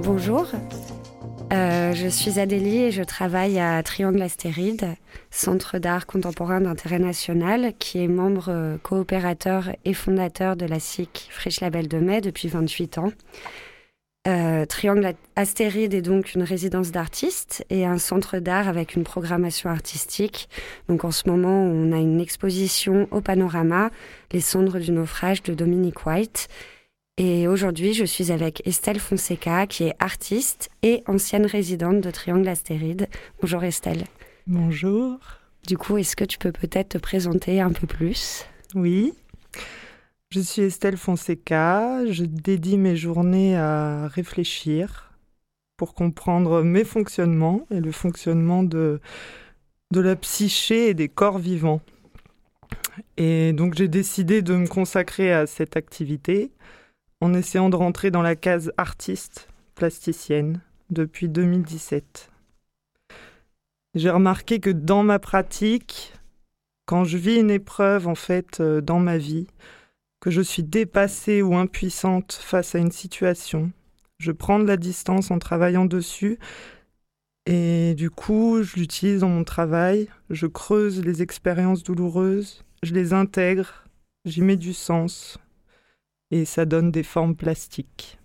Bonjour, Euh, je suis Adélie et je travaille à Triangle Astéride, centre d'art contemporain d'intérêt national, qui est membre euh, coopérateur et fondateur de la SIC Friche Label de Mai depuis 28 ans. Euh, Triangle Astéride est donc une résidence d'artistes et un centre d'art avec une programmation artistique. Donc en ce moment, on a une exposition au panorama, Les cendres du naufrage de Dominique White. Et aujourd'hui, je suis avec Estelle Fonseca, qui est artiste et ancienne résidente de Triangle Astéride. Bonjour Estelle. Bonjour. Du coup, est-ce que tu peux peut-être te présenter un peu plus? Oui. Je suis Estelle Fonseca. Je dédie mes journées à réfléchir pour comprendre mes fonctionnements et le fonctionnement de, de la psyché et des corps vivants. Et donc j'ai décidé de me consacrer à cette activité en essayant de rentrer dans la case artiste plasticienne depuis 2017. J'ai remarqué que dans ma pratique, quand je vis une épreuve en fait euh, dans ma vie, que je suis dépassée ou impuissante face à une situation, je prends de la distance en travaillant dessus et du coup, je l'utilise dans mon travail, je creuse les expériences douloureuses, je les intègre, j'y mets du sens et ça donne des formes plastiques.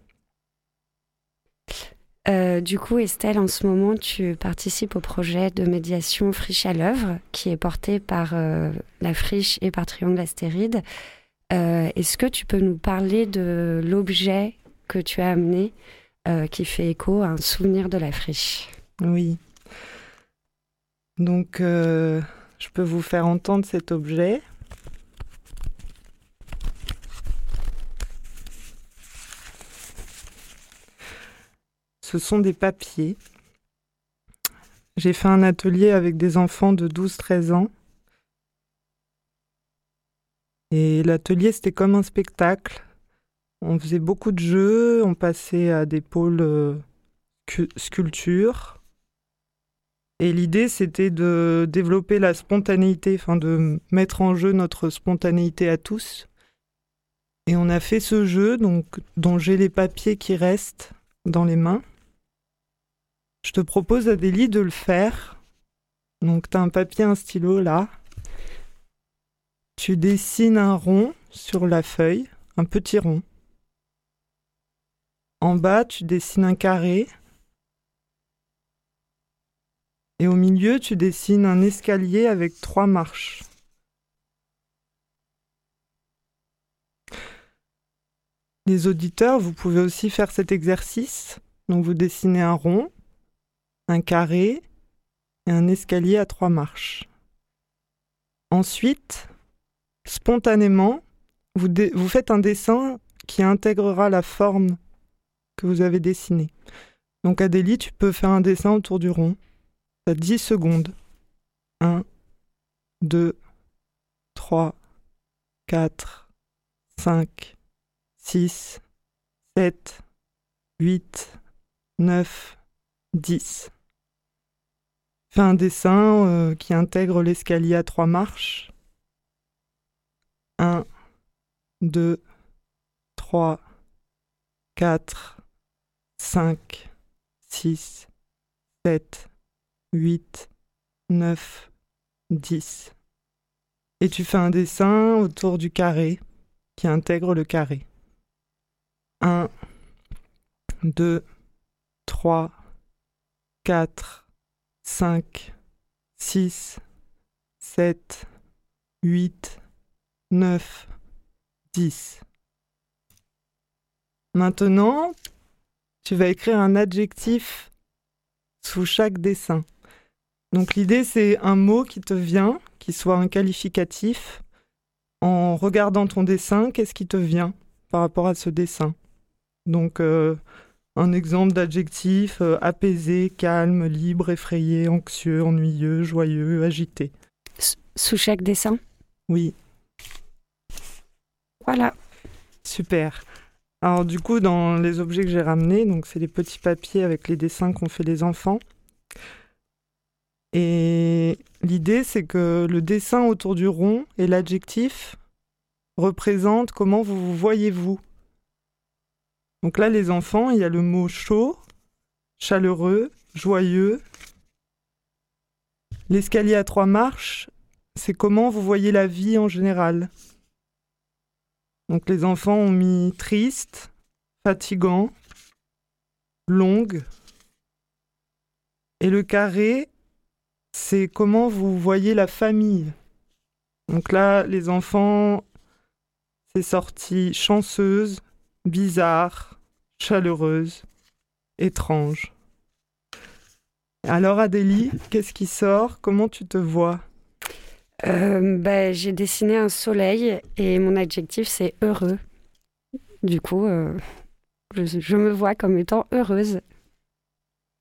Euh, Du coup, Estelle, en ce moment, tu participes au projet de médiation Friche à l'œuvre, qui est porté par euh, la Friche et par Triangle Astéride. Euh, Est-ce que tu peux nous parler de l'objet que tu as amené qui fait écho à un souvenir de la Friche? Oui. Donc, je peux vous faire entendre cet objet. Ce sont des papiers. J'ai fait un atelier avec des enfants de 12-13 ans. Et l'atelier, c'était comme un spectacle. On faisait beaucoup de jeux, on passait à des pôles euh, scu- sculpture. Et l'idée, c'était de développer la spontanéité, enfin de mettre en jeu notre spontanéité à tous. Et on a fait ce jeu, donc, dont j'ai les papiers qui restent dans les mains. Je te propose, Adélie, de le faire. Donc, tu as un papier, un stylo là. Tu dessines un rond sur la feuille, un petit rond. En bas, tu dessines un carré. Et au milieu, tu dessines un escalier avec trois marches. Les auditeurs, vous pouvez aussi faire cet exercice. Donc vous dessinez un rond, un carré et un escalier à trois marches. Ensuite, spontanément, vous, vous faites un dessin qui intégrera la forme que vous avez dessinée. Donc Adélie, tu peux faire un dessin autour du rond. T'as 10 secondes. 1, 2, 3, 4, 5, 6, 7, 8, 9, 10. Fais un dessin euh, qui intègre l'escalier à trois marches. 1, 2, 3, 4, 5, 6, 7, 8, 9, 10. Et tu fais un dessin autour du carré qui intègre le carré. 1, 2, 3, 4, 5, 6, 7, 8, 9, 10. Maintenant, tu vas écrire un adjectif sous chaque dessin. Donc l'idée, c'est un mot qui te vient, qui soit un qualificatif, en regardant ton dessin, qu'est-ce qui te vient par rapport à ce dessin? Donc, euh, un exemple d'adjectif euh, apaisé, calme, libre, effrayé, anxieux, ennuyeux, joyeux, agité. sous chaque dessin? Oui. Voilà. Super. Alors du coup, dans les objets que j'ai ramenés, donc c'est les petits papiers avec les dessins qu'ont fait les enfants. Et l'idée, c'est que le dessin autour du rond et l'adjectif représentent comment vous vous voyez-vous. Donc là, les enfants, il y a le mot chaud, chaleureux, joyeux. L'escalier à trois marches, c'est comment vous voyez la vie en général. Donc les enfants ont mis triste, fatigant, longue. Et le carré, c'est comment vous voyez la famille. Donc là, les enfants, c'est sorti chanceuse, bizarre, chaleureuse, étrange. Alors Adélie, qu'est-ce qui sort? Comment tu te vois? Euh, bah, J'ai dessiné un soleil et mon adjectif c'est heureux. Du coup, euh, je, je, me vois comme étant heureuse.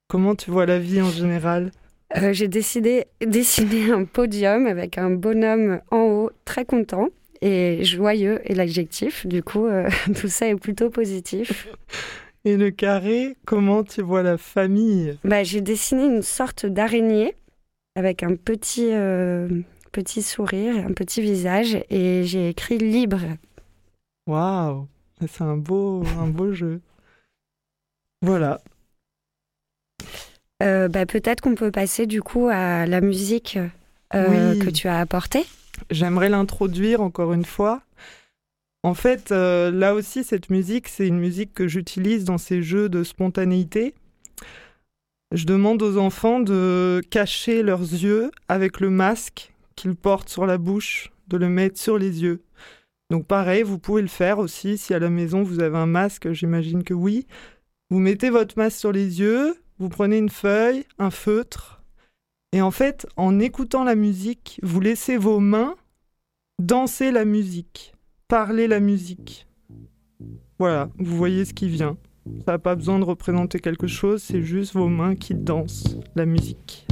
Comment tu vois la vie en général? Euh, J'ai décidé dessiner un podium avec un bonhomme en haut très content et joyeux est l'adjectif. Du coup, tout ça est plutôt positif. Et le carré, comment tu vois la famille? Bah, J'ai dessiné une sorte d'araignée avec un petit, euh, petit sourire, un petit visage, et j'ai écrit libre. Waouh C'est un beau, un beau jeu. Voilà. Euh, bah, Peut-être qu'on peut passer du coup à la musique euh, oui. que tu as apportée. J'aimerais l'introduire encore une fois. En fait, euh, là aussi, cette musique, c'est une musique que j'utilise dans ces jeux de spontanéité. Je demande aux enfants de cacher leurs yeux avec le masque qu'ils portent sur la bouche, de le mettre sur les yeux. Donc pareil, vous pouvez le faire aussi si à la maison vous avez un masque, j'imagine que oui. Vous mettez votre masque sur les yeux, vous prenez une feuille, un feutre, et en fait, en écoutant la musique, vous laissez vos mains danser la musique parler la musique. Voilà, vous voyez ce qui vient. Ça n'a pas besoin de représenter quelque chose, c'est juste vos mains qui dansent la musique.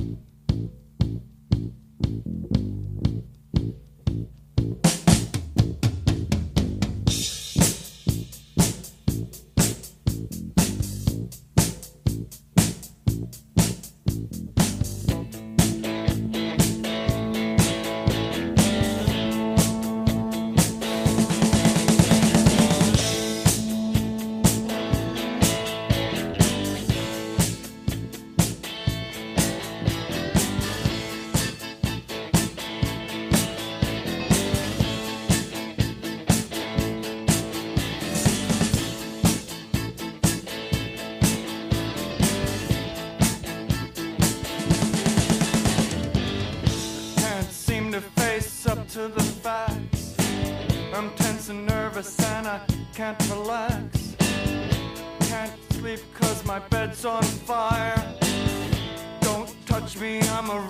can't relax. Can't sleep cause my bed's on fire. Don't touch me, I'm a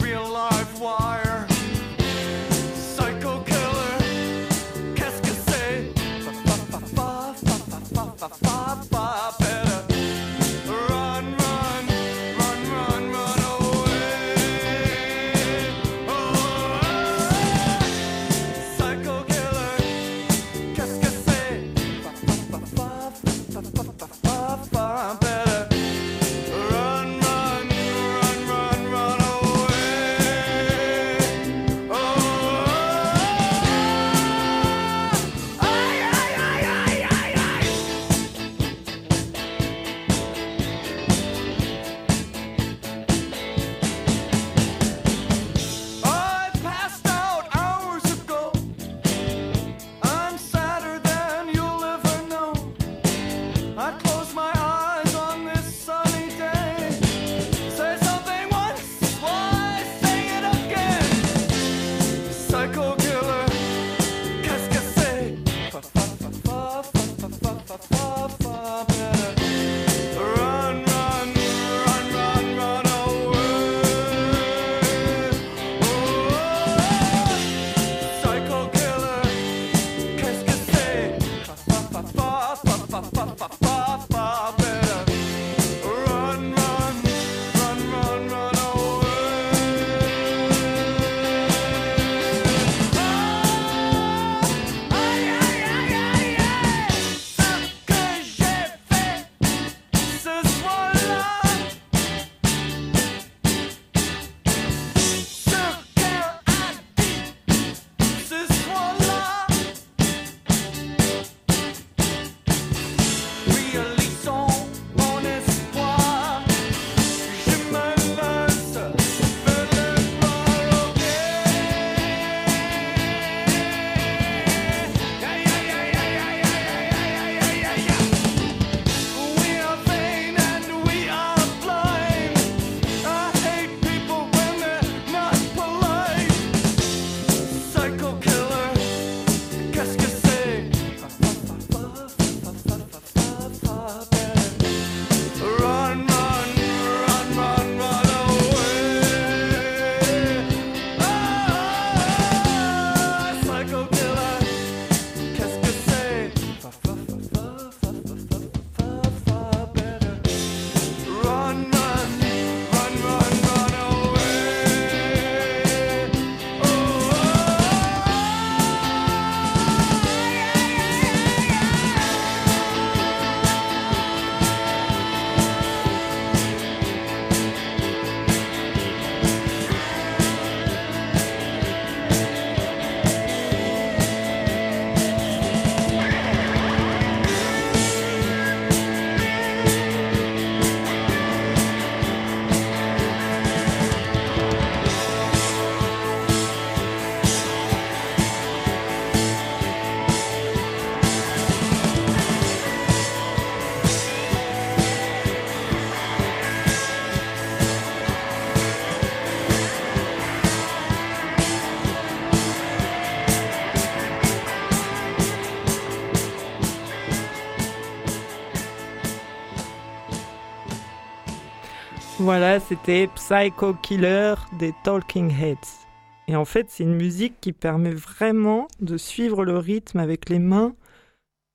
Voilà, c'était Psycho Killer des Talking Heads. Et en fait, c'est une musique qui permet vraiment de suivre le rythme avec les mains.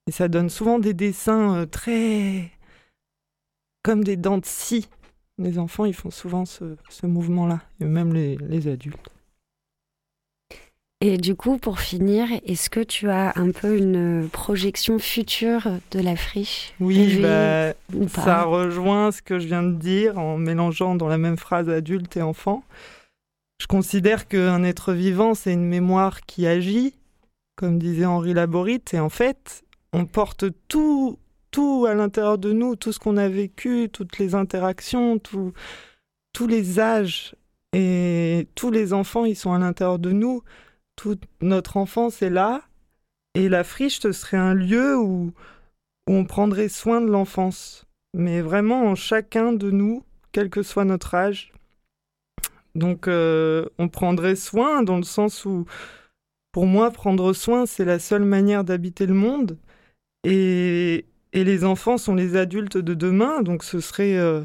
Et ça donne souvent des dessins euh, très. comme des dents de scie. Les enfants, ils font souvent ce, mouvement-là, et même les adultes. Et du coup, pour finir, est-ce que tu as un peu une projection future de la friche Oui, bah, ça rejoint ce que je viens de dire en mélangeant dans la même phrase adulte et enfant. Je considère qu'un être vivant, c'est une mémoire qui agit, comme disait Henri Laborit, et en fait, on porte tout, tout à l'intérieur de nous, tout ce qu'on a vécu, toutes les interactions, tous les âges, et tous les enfants, ils sont à l'intérieur de nous toute notre enfance est là. Et la friche, serait un lieu où, on prendrait soin de l'enfance. Mais vraiment en chacun de nous, quel que soit notre âge. Donc euh, on prendrait soin dans le sens où, pour moi, prendre soin, c'est la seule manière d'habiter le monde. Et, les enfants sont les adultes de demain, donc ce serait, euh,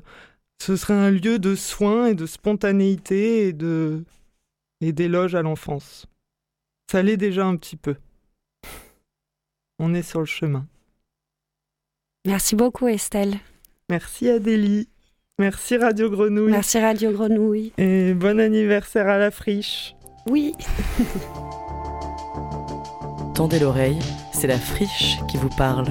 ce serait un lieu de soins et de spontanéité et de et d'éloge à l'enfance. Ça l'est déjà un petit peu. On est sur le chemin. Merci beaucoup Estelle. Merci Adélie. Merci Radio Grenouille. Merci Radio Grenouille. Et bon anniversaire à la friche. Oui. Tendez l'oreille, c'est la friche qui vous parle.